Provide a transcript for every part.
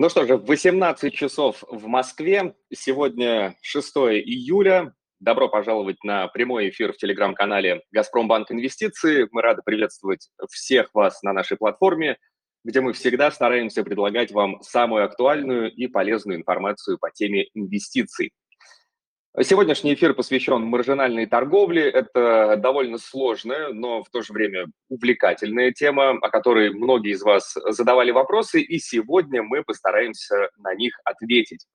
Ну что же, 18 часов в Москве. Сегодня 6 июля. Добро пожаловать на прямой эфир в телеграм-канале «Газпромбанк Инвестиции». Мы рады приветствовать всех вас на нашей платформе, где мы всегда стараемся предлагать вам самую актуальную и полезную информацию по теме инвестиций. Сегодняшний эфир посвящен маржинальной торговле. Это довольно сложная, но в то же время увлекательная тема, о которой многие из вас задавали вопросы, и сегодня мы постараемся на них ответить.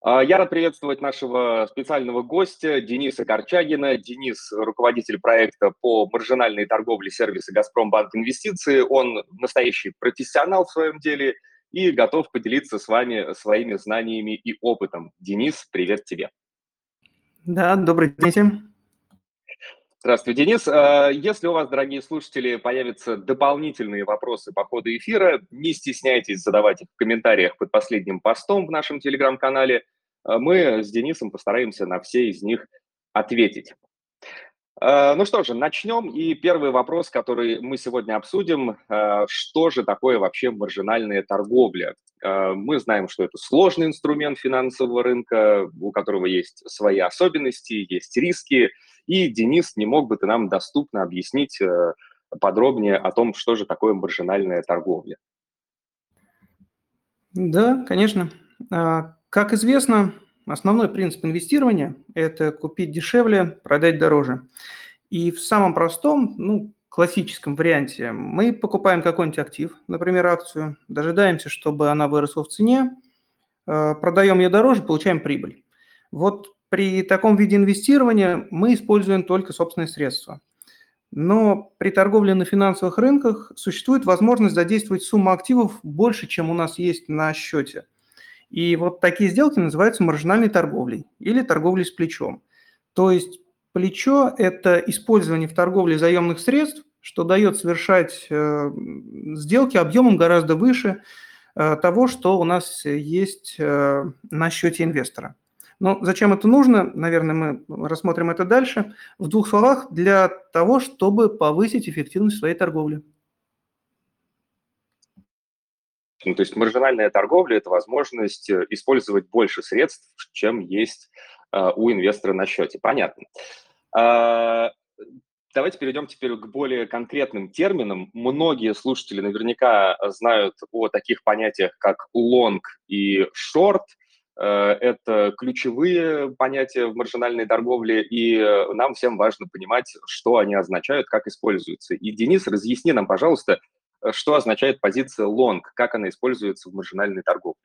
А, я рад приветствовать нашего специального гостя Дениса Корчагина. Денис – руководитель проекта по маржинальной торговле сервиса «Газпромбанк Инвестиции». Он настоящий профессионал в своем деле и готов поделиться с вами своими знаниями и опытом. Денис, привет тебе. Да, добрый день всем. Здравствуй, Денис. А, если у вас, дорогие слушатели, появятся дополнительные вопросы по ходу эфира, не стесняйтесь задавать их в комментариях под последним постом в нашем телеграм-канале. А, мы с Денисом постараемся на все из них ответить. А, ну что же, начнем. И первый вопрос, который мы сегодня обсудим, что же такое вообще маржинальная торговля? А, мы знаем, что это сложный инструмент финансового рынка, у которого есть свои особенности, есть риски. И, Денис, не мог бы ты нам доступно объяснить э, подробнее о том, что же такое маржинальная торговля? Да, конечно. А, как известно, основной принцип инвестирования – это купить дешевле, продать дороже. И в самом простом, ну, классическом варианте мы покупаем какой-нибудь актив, например, акцию, дожидаемся, чтобы она выросла в цене, э, продаем ее дороже, получаем прибыль. Вот при таком виде инвестирования мы используем только собственные средства. Но при торговле на финансовых рынках существует возможность задействовать сумму активов больше, чем у нас есть на счете. И вот такие сделки называются маржинальной торговлей или торговлей с плечом. То есть Плечо – это использование в торговле заемных средств, что дает совершать э, сделки объемом гораздо выше э, того, что у нас есть э, на счете инвестора. Но зачем это нужно? Наверное, мы рассмотрим это дальше. В двух словах, для того, чтобы повысить эффективность своей торговли. Ну, то есть маржинальная торговля – это возможность использовать больше средств, чем есть у инвестора на счете. Понятно. А, давайте перейдем теперь к более конкретным терминам. Многие слушатели наверняка знают о таких понятиях, как long и short. Э, это ключевые понятия в маржинальной торговле, и нам всем важно понимать, что они означают, как используются. И, Денис, разъясни нам, пожалуйста, что означает позиция long, как она используется в маржинальной торговле.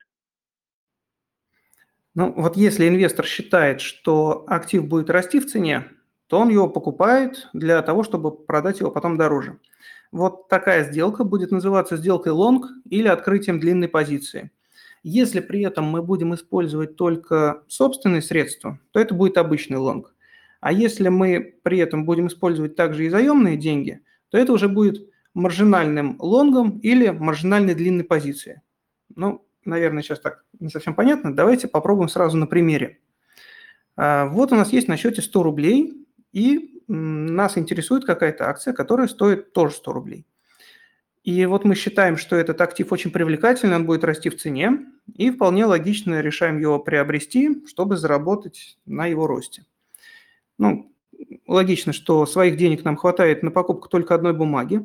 Ну, вот если инвестор считает, что актив будет расти в цене, то он его покупает для того, чтобы продать его потом дороже. Вот такая сделка будет называться сделкой long или открытием длинной позиции. Если при этом мы будем использовать только собственные средства, то это будет обычный long. А если мы при этом будем использовать также и заемные деньги, то это уже будет маржинальным лонгом или маржинальной длинной позицией. Ну, наверное, сейчас так не совсем понятно. Давайте попробуем сразу на примере. А, вот у нас есть на счете 100 рублей, и нас интересует какая-то акция, которая стоит тоже 100 рублей. И вот мы считаем, что этот актив очень привлекательный, он будет расти в цене, и вполне логично решаем его приобрести, чтобы заработать на его росте. Ну, логично, что своих денег нам хватает на покупку только одной бумаги,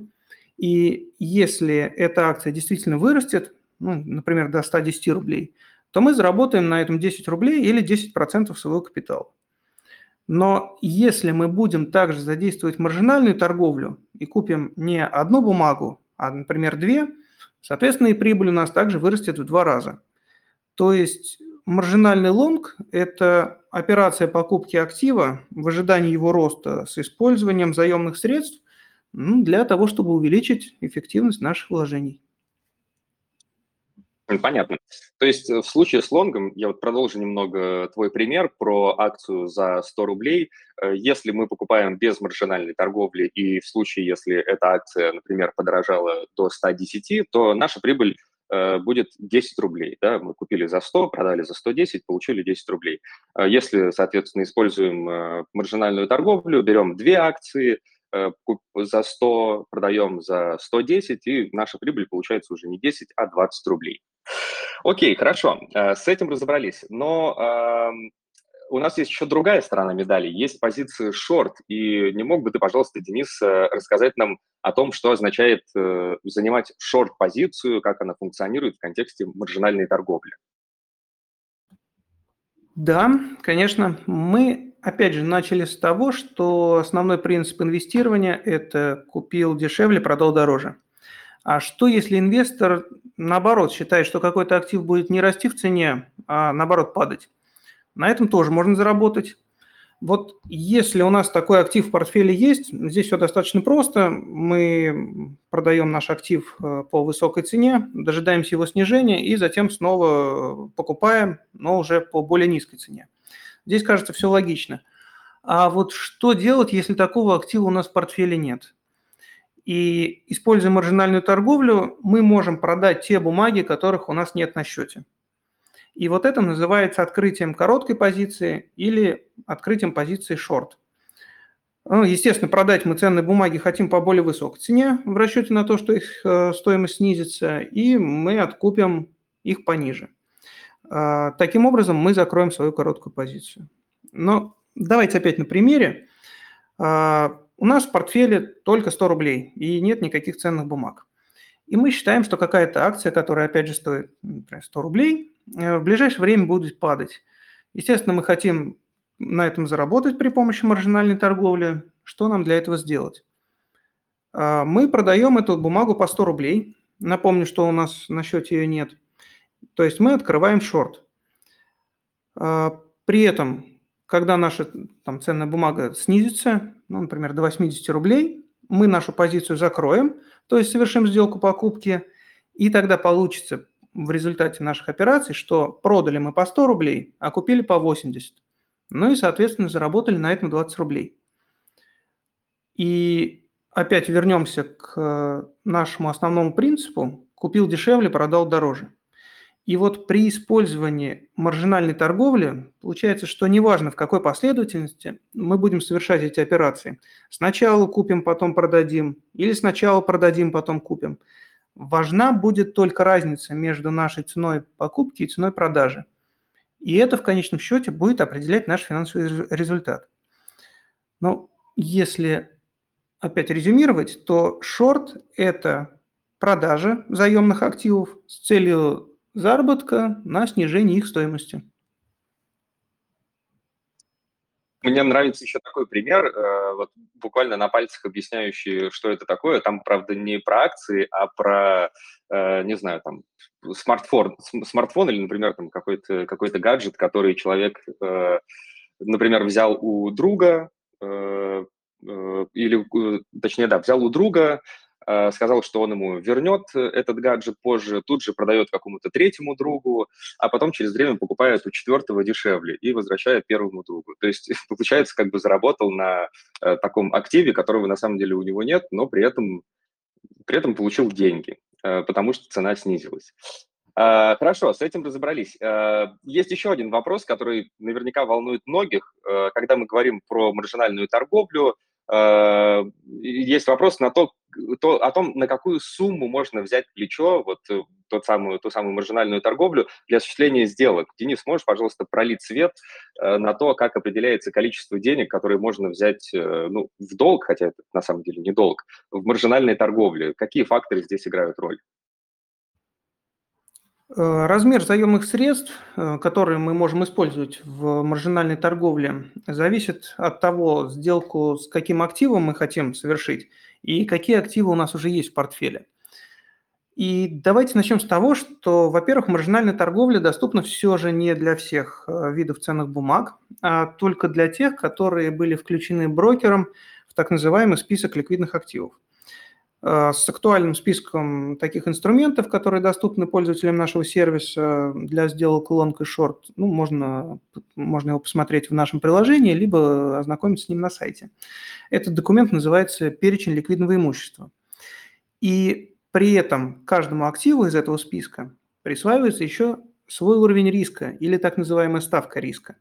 и если эта акция действительно вырастет, ну, например, до 110 рублей, то мы заработаем на этом 10 рублей или 10% своего капитала. Но если мы будем также задействовать маржинальную торговлю и купим не одну бумагу, а, например, две, соответственно, и прибыль у нас также вырастет в два раза. То есть маржинальный лонг – это операция покупки актива в ожидании его роста с использованием заемных средств для того, чтобы увеличить эффективность наших вложений. Понятно. То есть э, в случае с лонгом, я вот продолжу немного твой пример про акцию за 100 рублей. Э, если мы покупаем без маржинальной торговли, и в случае, если эта акция, например, подорожала до 110, то наша прибыль э, будет 10 рублей. Да? Мы купили за 100, продали за 110, получили 10 рублей. Если, соответственно, используем маржинальную торговлю, берем две акции, за 100 продаем за 110, и наша прибыль получается уже не 10, а 20 рублей. Окей, хорошо, с этим разобрались. Но у нас есть еще другая сторона медали, есть позиции шорт. И не мог бы ты, пожалуйста, Денис, э, рассказать нам о том, что означает э, занимать шорт-позицию, как она функционирует в контексте маржинальной торговли? Да, конечно. Мы, опять же, начали с того, что основной принцип инвестирования – это купил дешевле, продал дороже. А что, если инвестор, наоборот, считает, что какой-то актив будет не расти в цене, а наоборот падать? На этом тоже можно заработать. Вот если у нас такой актив в портфеле есть, здесь все достаточно просто. Мы продаем наш актив э, по высокой цене, дожидаемся его снижения и затем снова покупаем, но уже по более низкой цене. Здесь, кажется, все логично. А вот что делать, если такого актива у нас в портфеле нет? И используя маржинальную торговлю, мы можем продать те бумаги, которых у нас нет на счете. И вот это называется открытием короткой позиции или открытием позиции шорт. Ну, естественно, продать мы ценные бумаги хотим по более высокой цене в расчете на то, что их э, стоимость снизится, и мы откупим их пониже. А, таким образом, мы закроем свою короткую позицию. Но давайте опять на примере. А, у нас в портфеле только 100 рублей и нет никаких ценных бумаг. И мы считаем, что какая-то акция, которая, опять же, стоит например, 100 рублей, Э, в ближайшее время будет падать. Естественно, мы хотим на этом заработать при помощи маржинальной торговли. Что нам для этого сделать? А, мы продаем эту бумагу по 100 рублей. Напомню, что у нас на счете ее нет. То есть мы открываем шорт. А, при этом, когда наша там, ценная бумага снизится, ну, например, до 80 рублей, мы нашу позицию закроем, то есть совершим сделку покупки, и тогда получится в результате наших операций, что продали мы по 100 рублей, а купили по 80. Ну и, соответственно, заработали на этом 20 рублей. И опять вернемся к нашему основному принципу. Купил дешевле, продал дороже. И вот при использовании маржинальной торговли получается, что неважно в какой последовательности мы будем совершать эти операции. Сначала купим, потом продадим, или сначала продадим, потом купим – важна будет только разница между нашей ценой покупки и ценой продажи. И это в конечном счете будет определять наш финансовый результат. Но если опять резюмировать, то шорт – это продажа заемных активов с целью заработка на снижение их стоимости. Мне нравится еще такой пример, э, вот буквально на пальцах объясняющий, что это такое. Там, правда, не про акции, а про, э, не знаю, там, смартфон, смартфон или, например, там какой-то какой гаджет, который человек, э, например, взял у друга, или, точнее, да, взял у друга, сказал, что он ему вернет э, этот гаджет позже, тут же продает какому-то третьему другу, а потом через время покупает у четвертого дешевле и возвращает первому другу. То есть, получается, как бы заработал на э, таком активе, которого на самом деле у него нет, но при этом, при этом получил деньги, потому что цена снизилась. Хорошо, с этим разобрались. Есть еще один вопрос, который наверняка волнует многих. Когда мы говорим про маржинальную торговлю, есть вопрос на то, то, о том, на какую сумму можно взять плечо, вот э, тот самую, ту самую маржинальную торговлю для осуществления сделок. Денис, можешь, пожалуйста, пролить свет э, на то, как определяется количество денег, которые можно взять э, ну, в долг, хотя это на самом деле не долг, в маржинальной торговле? Какие факторы здесь играют роль? Э, размер заемных средств, э, которые мы можем использовать в маржинальной торговле, зависит от того, сделку с каким активом мы хотим совершить и какие активы у нас уже есть в портфеле. И давайте начнем с того, что, во-первых, маржинальная торговля доступна все же не для всех э, видов ценных бумаг, а только для тех, которые были включены брокером в так называемый список ликвидных активов. Э, с актуальным списком таких инструментов, которые доступны пользователям нашего сервиса для сделок long и short. Ну, можно, можно его посмотреть в нашем приложении, либо ознакомиться с ним на сайте. Этот документ называется «Перечень ликвидного имущества». И при этом каждому активу из этого списка присваивается еще свой уровень риска или так называемая ставка риска.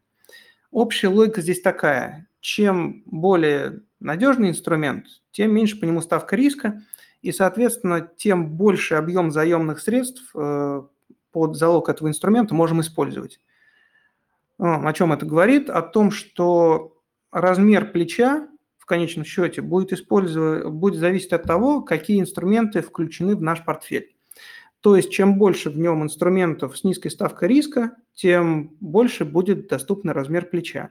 Общая логика здесь такая. Чем более надежный инструмент, тем меньше по нему ставка риска, и, соответственно, тем больше объем заемных средств э, под залог этого инструмента можем использовать. О чем это говорит? О том, что размер плеча в конечном счете будет, использовать, будет зависеть от того, какие инструменты включены в наш портфель. То есть, чем больше в нем инструментов с низкой ставкой риска, тем больше будет доступный размер плеча.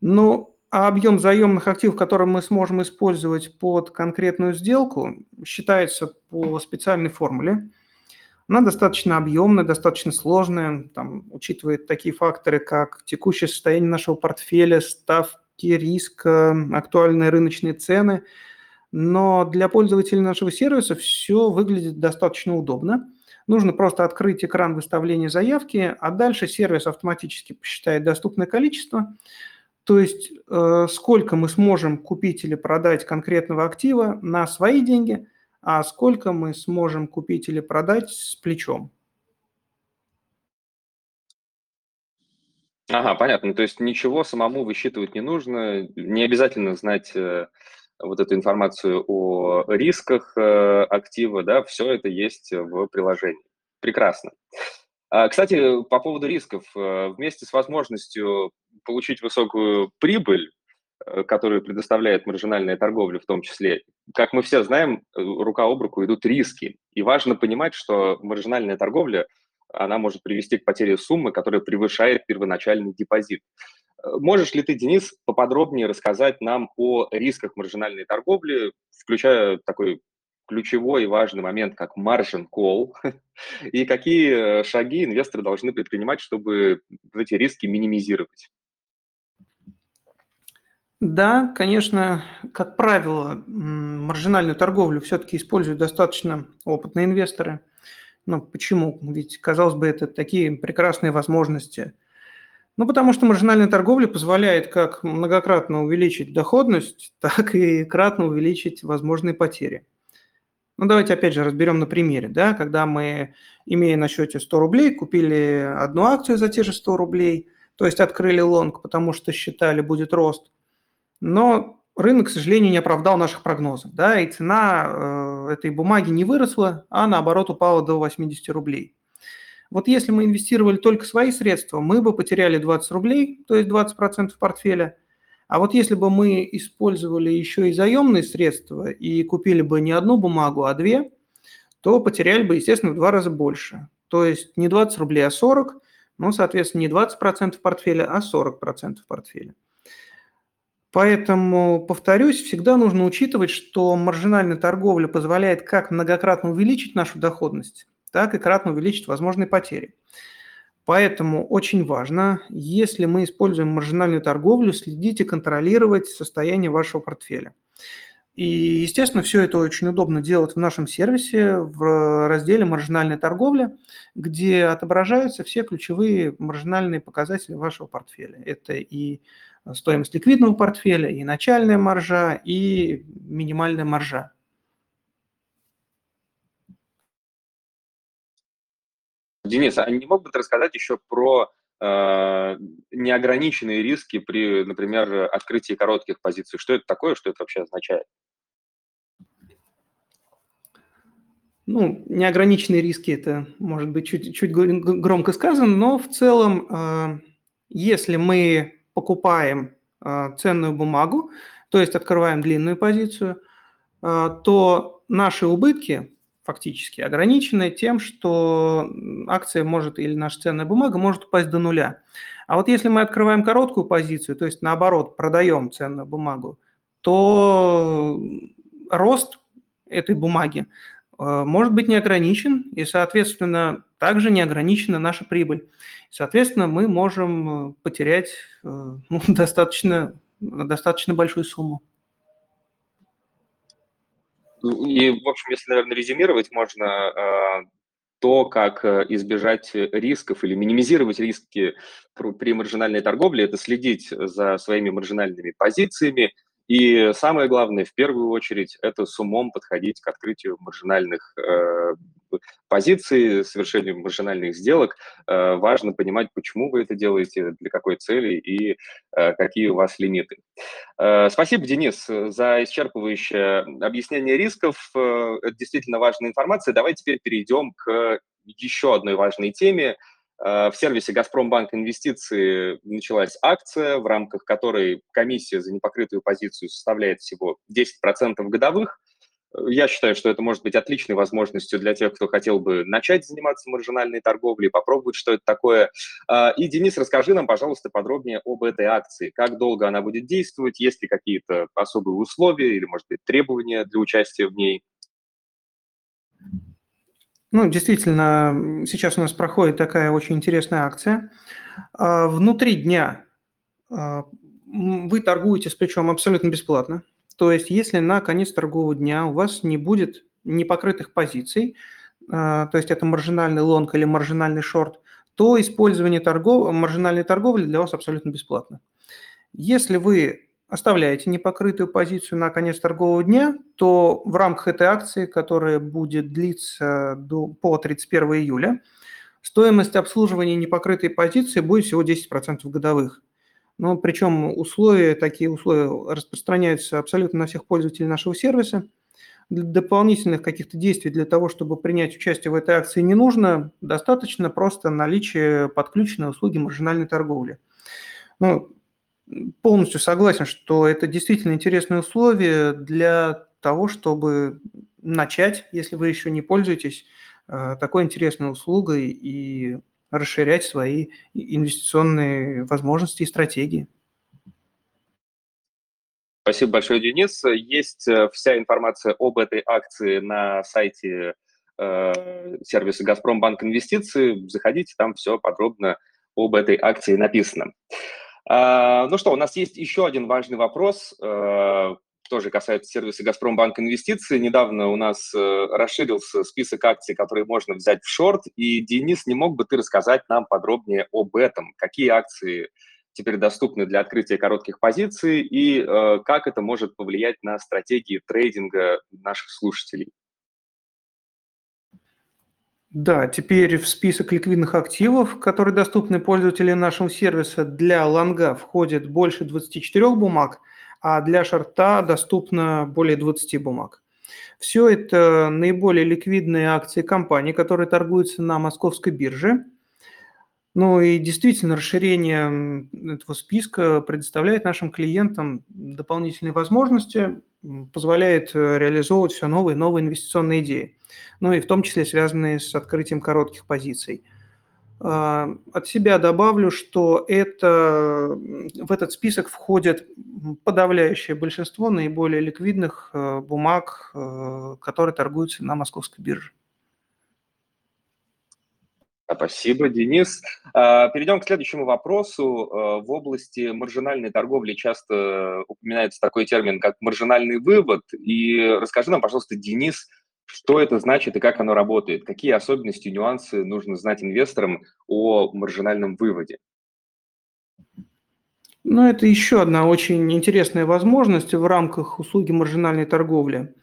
Ну, а объем заемных активов, который мы сможем использовать под конкретную сделку, считается по специальной формуле. Она достаточно объемная, достаточно сложная, там, учитывает такие факторы, как текущее состояние нашего портфеля, ставки риска, актуальные рыночные цены – но для пользователей нашего сервиса все выглядит достаточно удобно. Нужно просто открыть экран выставления заявки, а дальше сервис автоматически посчитает доступное количество, то есть э, сколько мы сможем купить или продать конкретного актива на свои деньги, а сколько мы сможем купить или продать с плечом. Ага, понятно. То есть ничего самому высчитывать не нужно, не обязательно знать э, вот эту информацию о рисках э, актива, да, все это есть в приложении. Прекрасно. А, кстати, по поводу рисков, э, вместе с возможностью получить высокую прибыль, э, которую предоставляет маржинальная торговля в том числе, как мы все знаем, рука об руку идут риски. И важно понимать, что маржинальная торговля, она может привести к потере суммы, которая превышает первоначальный депозит. Можешь ли ты, Денис, поподробнее рассказать нам о рисках маржинальной торговли, включая такой ключевой и важный момент, как margin call, и какие э, шаги инвесторы должны предпринимать, чтобы эти риски минимизировать? Да, конечно, как правило, маржинальную торговлю все-таки используют достаточно опытные инвесторы. Ну, почему? Ведь, казалось бы, это такие прекрасные возможности – ну, потому что маржинальная торговля позволяет как многократно увеличить доходность, так и кратно увеличить возможные потери. Ну, давайте опять же разберем на примере. Да? Когда мы, имея на счете 100 рублей, купили одну акцию за те же 100 рублей, то есть открыли лонг, потому что считали, будет рост. Но рынок, к сожалению, не оправдал наших прогнозов. Да? И цена э, этой бумаги не выросла, а наоборот упала до 80 рублей. Вот если мы инвестировали только свои средства, мы бы потеряли 20 рублей, то есть 20% портфеля. А вот если бы мы использовали еще и заемные средства и купили бы не одну бумагу, а две, то потеряли бы, естественно, в два раза больше. То есть не 20 рублей, а 40, ну, соответственно, не 20% портфеля, а 40% портфеля. Поэтому, повторюсь, всегда нужно учитывать, что маржинальная торговля позволяет как многократно увеличить нашу доходность, так и кратно увеличить возможные потери. Поэтому очень важно, если мы используем маржинальную торговлю, следить и контролировать состояние вашего портфеля. И, естественно, все это очень удобно делать в нашем сервисе в разделе «Маржинальная торговля», где отображаются все ключевые маржинальные показатели вашего портфеля. Это и стоимость ликвидного портфеля, и начальная маржа, и минимальная маржа. Денис, а не мог бы ты рассказать еще про э, неограниченные риски при, например, открытии коротких позиций? Что это такое, что это вообще означает? Ну, неограниченные риски – это, может быть, чуть, чуть громко сказано, но в целом, э, если мы покупаем э, ценную бумагу, то есть открываем длинную позицию, э, то наши убытки фактически ограничены тем, что акция может или наша ценная бумага может упасть до нуля. А вот если мы открываем короткую позицию, то есть наоборот продаем ценную бумагу, то рост этой бумаги э, может быть не ограничен, и, соответственно, также не ограничена наша прибыль. Соответственно, мы можем э, потерять ну, достаточно, достаточно большую сумму. И, в общем, если, наверное, резюмировать, можно э, то, как э, избежать рисков или минимизировать риски при маржинальной торговле, это следить за своими маржинальными позициями. И самое главное, в первую очередь, это с умом подходить к открытию маржинальных, э, позиции, совершению маржинальных сделок. Э, важно понимать, почему вы это делаете, для какой цели и э, какие у вас лимиты. Э, спасибо, Денис, за исчерпывающее объяснение рисков. Это действительно важная информация. Давай теперь перейдем к еще одной важной теме. В сервисе «Газпромбанк Инвестиции» началась акция, в рамках которой комиссия за непокрытую позицию составляет всего 10% годовых – я считаю, что это может быть отличной возможностью для тех, кто хотел бы начать заниматься маржинальной торговлей, попробовать, что это такое. А, и, Денис, расскажи нам, пожалуйста, подробнее об этой акции. Как долго она будет действовать, есть ли какие-то особые условия или, может быть, требования для участия в ней? Ну, действительно, сейчас у нас проходит такая очень интересная акция. А, внутри дня а, вы торгуете плечом абсолютно бесплатно. То есть если на конец торгового дня у вас не будет непокрытых позиций, а, то есть это маржинальный лонг или маржинальный шорт, то использование торгов... маржинальной торговли для вас абсолютно бесплатно. Если вы оставляете непокрытую позицию на конец торгового дня, то в рамках этой акции, которая будет длиться до, по 31 июля, стоимость обслуживания непокрытой позиции будет всего 10% годовых. Но причем условия, такие условия распространяются абсолютно на всех пользователей нашего сервиса. Для дополнительных каких-то действий для того, чтобы принять участие в этой акции не нужно, достаточно просто наличия подключенной услуги маржинальной торговли. Ну, полностью согласен, что это действительно интересные условия для того, чтобы начать, если вы еще не пользуетесь э, такой интересной услугой и расширять свои инвестиционные возможности и стратегии. Спасибо большое, Денис. Есть э, вся информация об этой акции на сайте э, сервиса «Газпромбанк Инвестиции». Заходите, там все подробно об этой акции написано. А, ну что, у нас есть еще один важный вопрос. Э, тоже касается сервиса «Газпромбанк Инвестиции». Недавно у нас э, расширился список акций, которые можно взять в шорт. И, Денис, не мог бы ты рассказать нам подробнее об этом? Какие акции теперь доступны для открытия коротких позиций и э, как это может повлиять на стратегии трейдинга наших слушателей? Да, теперь в список ликвидных активов, которые доступны пользователям нашего сервиса для лонга, входит больше 24 бумаг – а для шорта доступно более 20 бумаг. Все это наиболее ликвидные акции компаний, которые торгуются на московской бирже. Ну и действительно расширение этого списка предоставляет нашим клиентам дополнительные возможности, позволяет э, реализовывать все новые и новые инвестиционные идеи, ну и в том числе связанные с открытием коротких позиций – от себя добавлю, что это, в этот список входит подавляющее большинство наиболее ликвидных э, бумаг, э, которые торгуются на московской бирже. Спасибо, Денис. А, перейдем к следующему вопросу. Э, в области маржинальной торговли часто упоминается такой термин, как маржинальный вывод. И расскажи нам, пожалуйста, Денис, что это значит и как оно работает? Какие особенности, нюансы нужно знать инвесторам о маржинальном выводе? Ну, это еще одна очень интересная возможность в рамках услуги маржинальной торговли.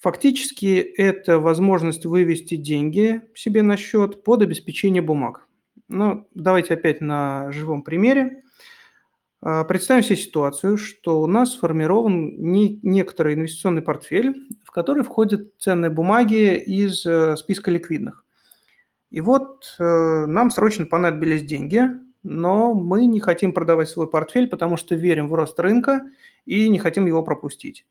Фактически это возможность вывести деньги себе на счет под обеспечение бумаг. Ну, давайте опять на живом примере. А, представим себе ситуацию, что у нас сформирован не, некоторый инвестиционный портфель, в который входят ценные бумаги из э, списка ликвидных. И вот э, нам срочно понадобились деньги, но мы не хотим продавать свой портфель, потому что верим в рост рынка и не хотим его пропустить.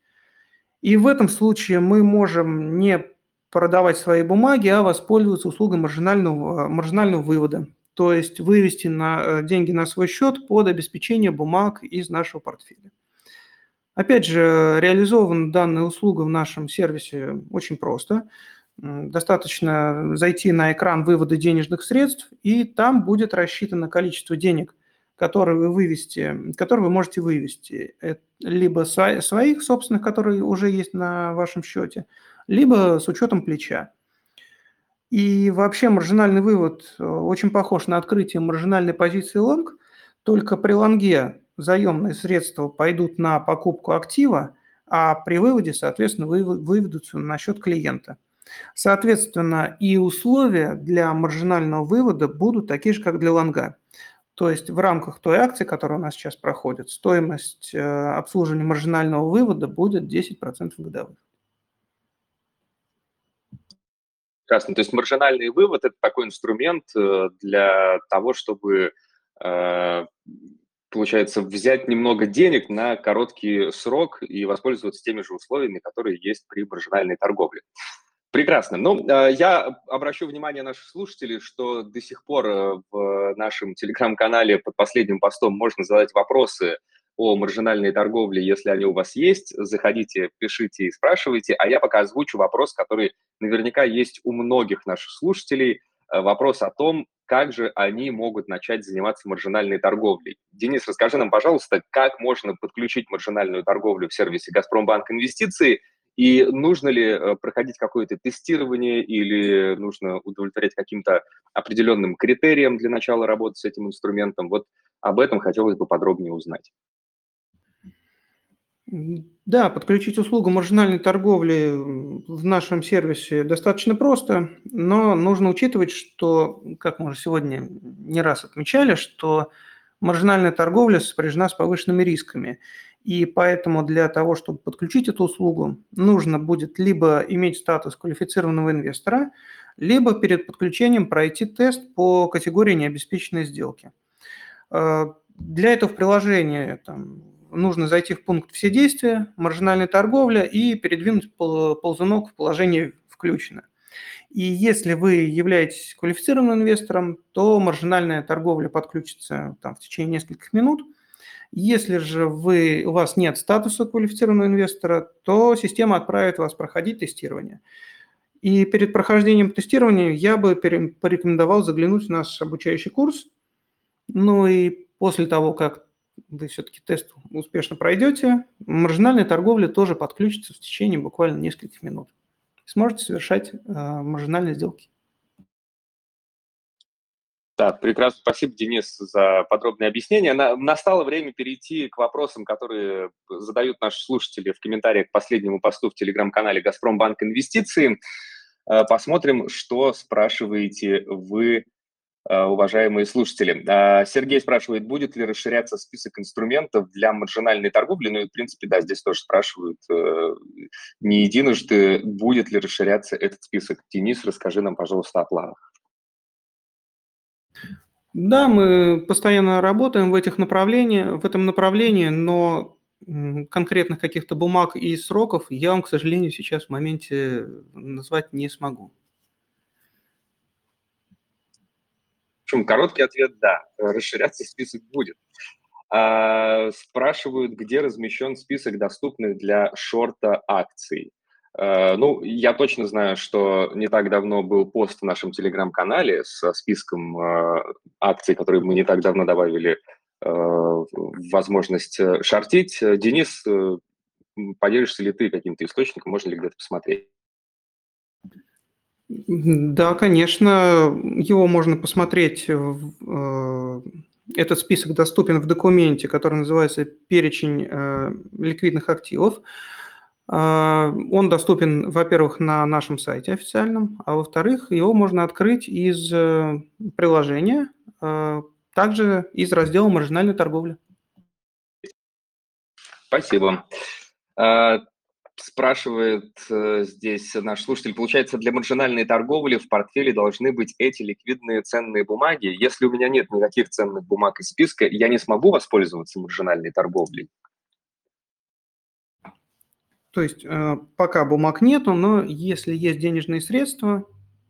И в этом случае мы можем не продавать свои бумаги, а воспользоваться услугой маржинального, маржинального вывода то есть вывести на, э, деньги на свой счет под обеспечение бумаг из нашего портфеля. Опять же, реализована данная услуга в нашем сервисе очень просто. Достаточно зайти на экран вывода денежных средств, и там будет рассчитано количество денег, которые вы вывести, которые вы можете вывести. либо своих собственных, которые уже есть на вашем счете, либо с учетом плеча. И вообще маржинальный вывод э, очень похож на открытие маржинальной позиции лонг, только при лонге заемные средства пойдут на покупку актива, а при выводе, соответственно, выведутся на счет клиента. Соответственно, и условия для маржинального вывода будут такие же, как для лонга. То есть в рамках той акции, которая у нас сейчас проходит, стоимость э, обслуживания маржинального вывода будет 10% годовых. Прекрасно. То есть маржинальный вывод – это такой инструмент э, для того, чтобы, э, получается, взять немного денег на короткий срок и воспользоваться теми же условиями, которые есть при маржинальной торговле. Прекрасно. Ну, э, я обращу внимание наших слушателей, что до сих пор в нашем телеграм-канале под последним постом можно задать вопросы о маржинальной торговле, если они у вас есть. Заходите, пишите и спрашивайте, а я пока озвучу вопрос, который наверняка есть у многих наших слушателей. Э, вопрос о том, как же они могут начать заниматься маржинальной торговлей. Денис, расскажи нам, пожалуйста, как можно подключить маржинальную торговлю в сервисе «Газпромбанк Инвестиции» И нужно ли э, проходить какое-то тестирование или нужно удовлетворять каким-то определенным критериям для начала работы с этим инструментом? Вот об этом хотелось бы подробнее узнать. Да, подключить услугу маржинальной торговли в нашем сервисе достаточно просто, но нужно учитывать, что, как мы уже сегодня не раз отмечали, что маржинальная торговля сопряжена с повышенными рисками. И поэтому для того, чтобы подключить эту услугу, нужно будет либо иметь статус квалифицированного инвестора, либо перед подключением пройти тест по категории необеспеченной сделки. Э, для этого в приложении там, нужно зайти в пункт «Все действия», «Маржинальная торговля» и передвинуть ползунок в положение «Включено». И если вы являетесь квалифицированным инвестором, то маржинальная торговля подключится там, в течение нескольких минут – если же вы, у вас нет статуса квалифицированного инвестора, то система отправит вас проходить тестирование. И перед прохождением тестирования я бы порекомендовал заглянуть в наш обучающий курс. Ну и после того, как вы все-таки тест успешно пройдете, маржинальная торговля тоже подключится в течение буквально нескольких минут. Сможете совершать э, маржинальные сделки. Да, прекрасно. Спасибо, Денис, за подробное объяснение. На, настало время перейти к вопросам, которые задают наши слушатели в комментариях к последнему посту в телеграм-канале «Газпромбанк Инвестиции». Э, посмотрим, что спрашиваете вы, уважаемые слушатели. Э, Сергей спрашивает, будет ли расширяться список инструментов для маржинальной торговли. Ну и, в принципе, да, здесь тоже спрашивают не единожды, будет ли расширяться этот список. Денис, расскажи нам, пожалуйста, о планах. Да, мы постоянно работаем в этих направлениях, в этом направлении, но конкретных каких-то бумаг и сроков я вам, к сожалению, сейчас в моменте назвать не смогу. Общем, короткий ответ – да, расширяться список будет. А, спрашивают, где размещен список доступных для шорта акций. Э, ну, я точно знаю, что не так давно был пост в нашем телеграм-канале со списком э, акций, которые мы не так давно добавили э, возможность шортить. Денис, поделишься ли ты каким-то источником, можно ли где-то посмотреть? Да, конечно, его можно посмотреть. Этот список доступен в документе, который называется «Перечень ликвидных активов». А, он доступен, во-первых, на нашем сайте официальном, а во-вторых, его можно открыть из э, приложения, а, также из раздела «Маржинальная торговля». Спасибо. Спрашивает э, здесь наш слушатель, получается, для маржинальной торговли в портфеле должны быть эти ликвидные ценные бумаги. Если у меня нет никаких ценных бумаг из списка, я не смогу воспользоваться маржинальной торговлей? То есть э, пока бумаг нету, но если есть денежные средства,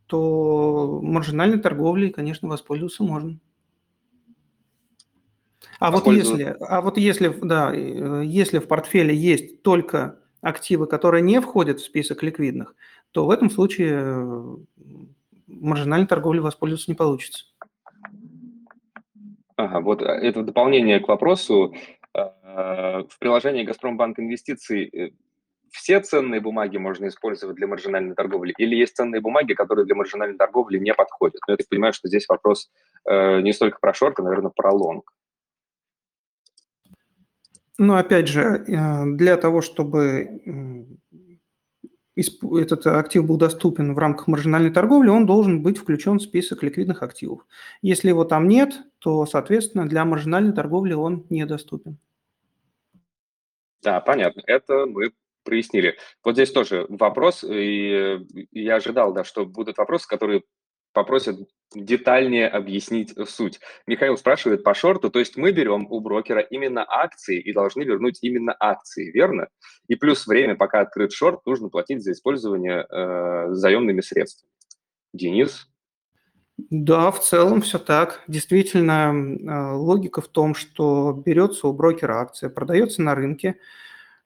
то маржинальной торговлей, конечно, воспользоваться можно. А вот если, а вот если, да, э, если в портфеле есть только активы, которые не входят в список ликвидных, то в этом случае э, маржинальной торговлей воспользоваться не получится. Ага, вот это дополнение к вопросу. В приложении «Газпромбанк Инвестиций» все ценные бумаги можно использовать для маржинальной торговли, или есть ценные бумаги, которые для маржинальной торговли не подходят? Но я так понимаю, что здесь вопрос э, не столько про шорт, а, наверное, про лонг. Ну, опять же, э, для того, чтобы этот актив был доступен в рамках маржинальной торговли, он должен быть включен в список ликвидных активов. Если его там нет, то, соответственно, для маржинальной торговли он недоступен. Да, понятно. Это мы прояснили. Вот здесь тоже вопрос, и я ожидал, да, что будут вопросы, которые попросят детальнее объяснить суть. Михаил спрашивает по шорту, то есть мы берем у брокера именно акции и должны вернуть именно акции, верно? И плюс время, пока открыт шорт, нужно платить за использование э, заемными средствами. Денис? Да, в целом все так. Действительно, э, логика в том, что берется у брокера акция, продается на рынке,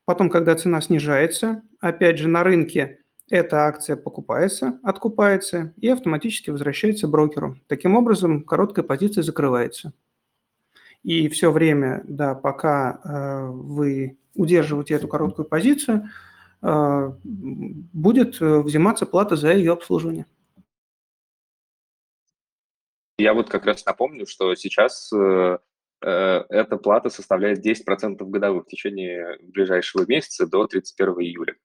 потом, когда цена снижается, опять же, на рынке эта акция покупается, откупается и автоматически возвращается брокеру. Таким образом, короткая позиция закрывается. И все время, да, пока э, вы удерживаете эту короткую позицию, э, будет э, взиматься плата за ее обслуживание. Я вот как раз напомню, что сейчас э, э, эта плата составляет 10% годовых в течение ближайшего месяца до 31 июля.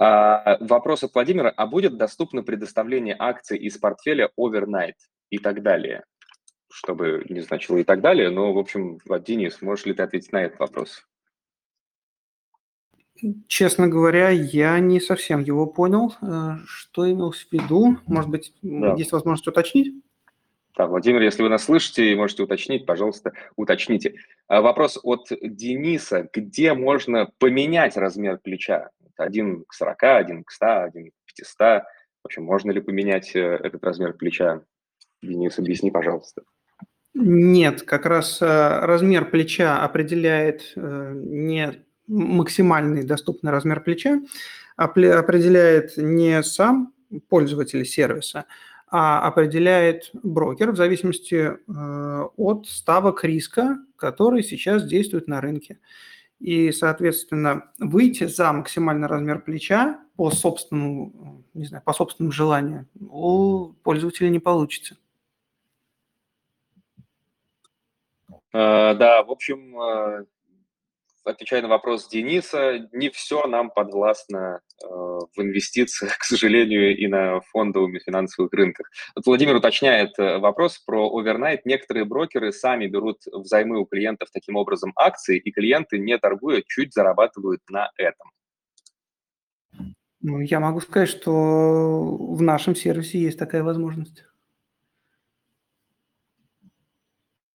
А, вопрос от Владимира. А будет доступно предоставление акций из портфеля overnight и так далее? Чтобы не значило и так далее, но, в общем, Денис, можешь ли ты ответить на этот вопрос? Честно говоря, я не совсем его понял. Э, что имелось в виду? Может быть, да. есть возможность уточнить? Да, Владимир, если вы нас слышите и можете уточнить, пожалуйста, уточните. А вопрос от Дениса. Где можно поменять размер плеча? Один к 40, один к 100, один к 500. В общем, можно ли поменять э, этот размер плеча? Денис, объясни, пожалуйста. Нет, как раз э, размер плеча определяет э, не максимальный доступный размер плеча, определяет не сам пользователь сервиса, а определяет брокер в зависимости от ставок риска, который сейчас действует на рынке и, соответственно, выйти за максимальный размер плеча по собственному, не знаю, по собственному желанию у пользователя не получится. А, да, в общем, а, отвечая на вопрос Дениса, не все нам подвластно э, в инвестициях, к сожалению, и на фондовых и финансовых рынках. Вот Владимир уточняет э, вопрос про овернайт. Некоторые брокеры сами берут взаймы у клиентов таким образом акции, и клиенты, не торгуя, чуть зарабатывают на этом. Ну, я могу сказать, что в нашем сервисе есть такая возможность.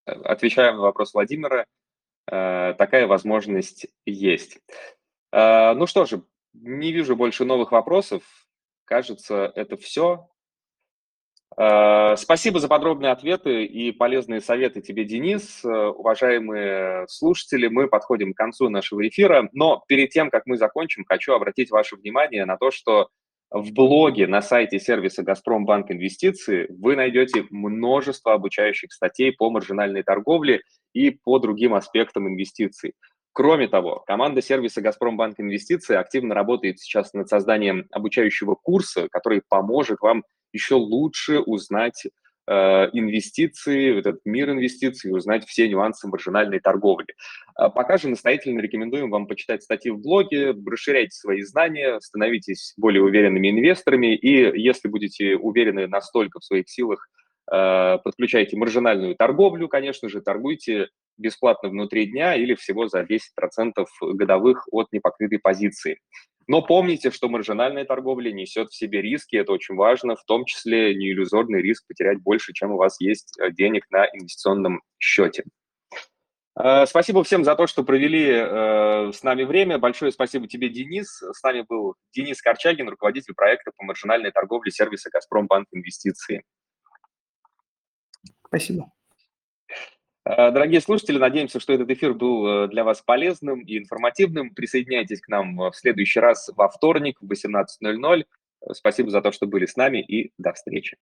Отвечаем на вопрос Владимира. Э, такая возможность есть. Э, ну что же, не вижу больше новых вопросов. Кажется, это все. Э, спасибо за подробные ответы и полезные советы тебе, Денис. Уважаемые слушатели, мы подходим к концу нашего эфира, но перед тем, как мы закончим, хочу обратить ваше внимание на то, что в блоге на сайте сервиса «Газпромбанк Инвестиции» вы найдете множество обучающих статей по маржинальной торговле и по другим аспектам инвестиций. Кроме того, команда сервиса «Газпромбанк Инвестиции» активно работает сейчас над созданием обучающего курса, который поможет вам еще лучше узнать Э, инвестиции, этот мир инвестиций, узнать все нюансы маржинальной торговли. А пока же настоятельно рекомендуем вам почитать статьи в блоге, расширяйте свои знания, становитесь более уверенными инвесторами, и если будете уверены настолько в своих силах, э, подключайте маржинальную торговлю, конечно же, торгуйте бесплатно внутри дня или всего за 10% годовых от непокрытой позиции. Но помните, что маржинальная торговля несет в себе риски, это очень важно, в том числе не иллюзорный риск потерять больше, чем у вас есть э, денег на инвестиционном счете. Э, спасибо всем за то, что провели э, с нами время. Большое спасибо тебе, Денис. С нами был Денис Корчагин, руководитель проекта по маржинальной торговле сервиса «Газпромбанк Инвестиции». Спасибо. Э, дорогие слушатели, надеемся, что этот эфир был э, для вас полезным и информативным. Присоединяйтесь к нам в следующий раз во вторник в 18.00. Спасибо за то, что были с нами и до встречи.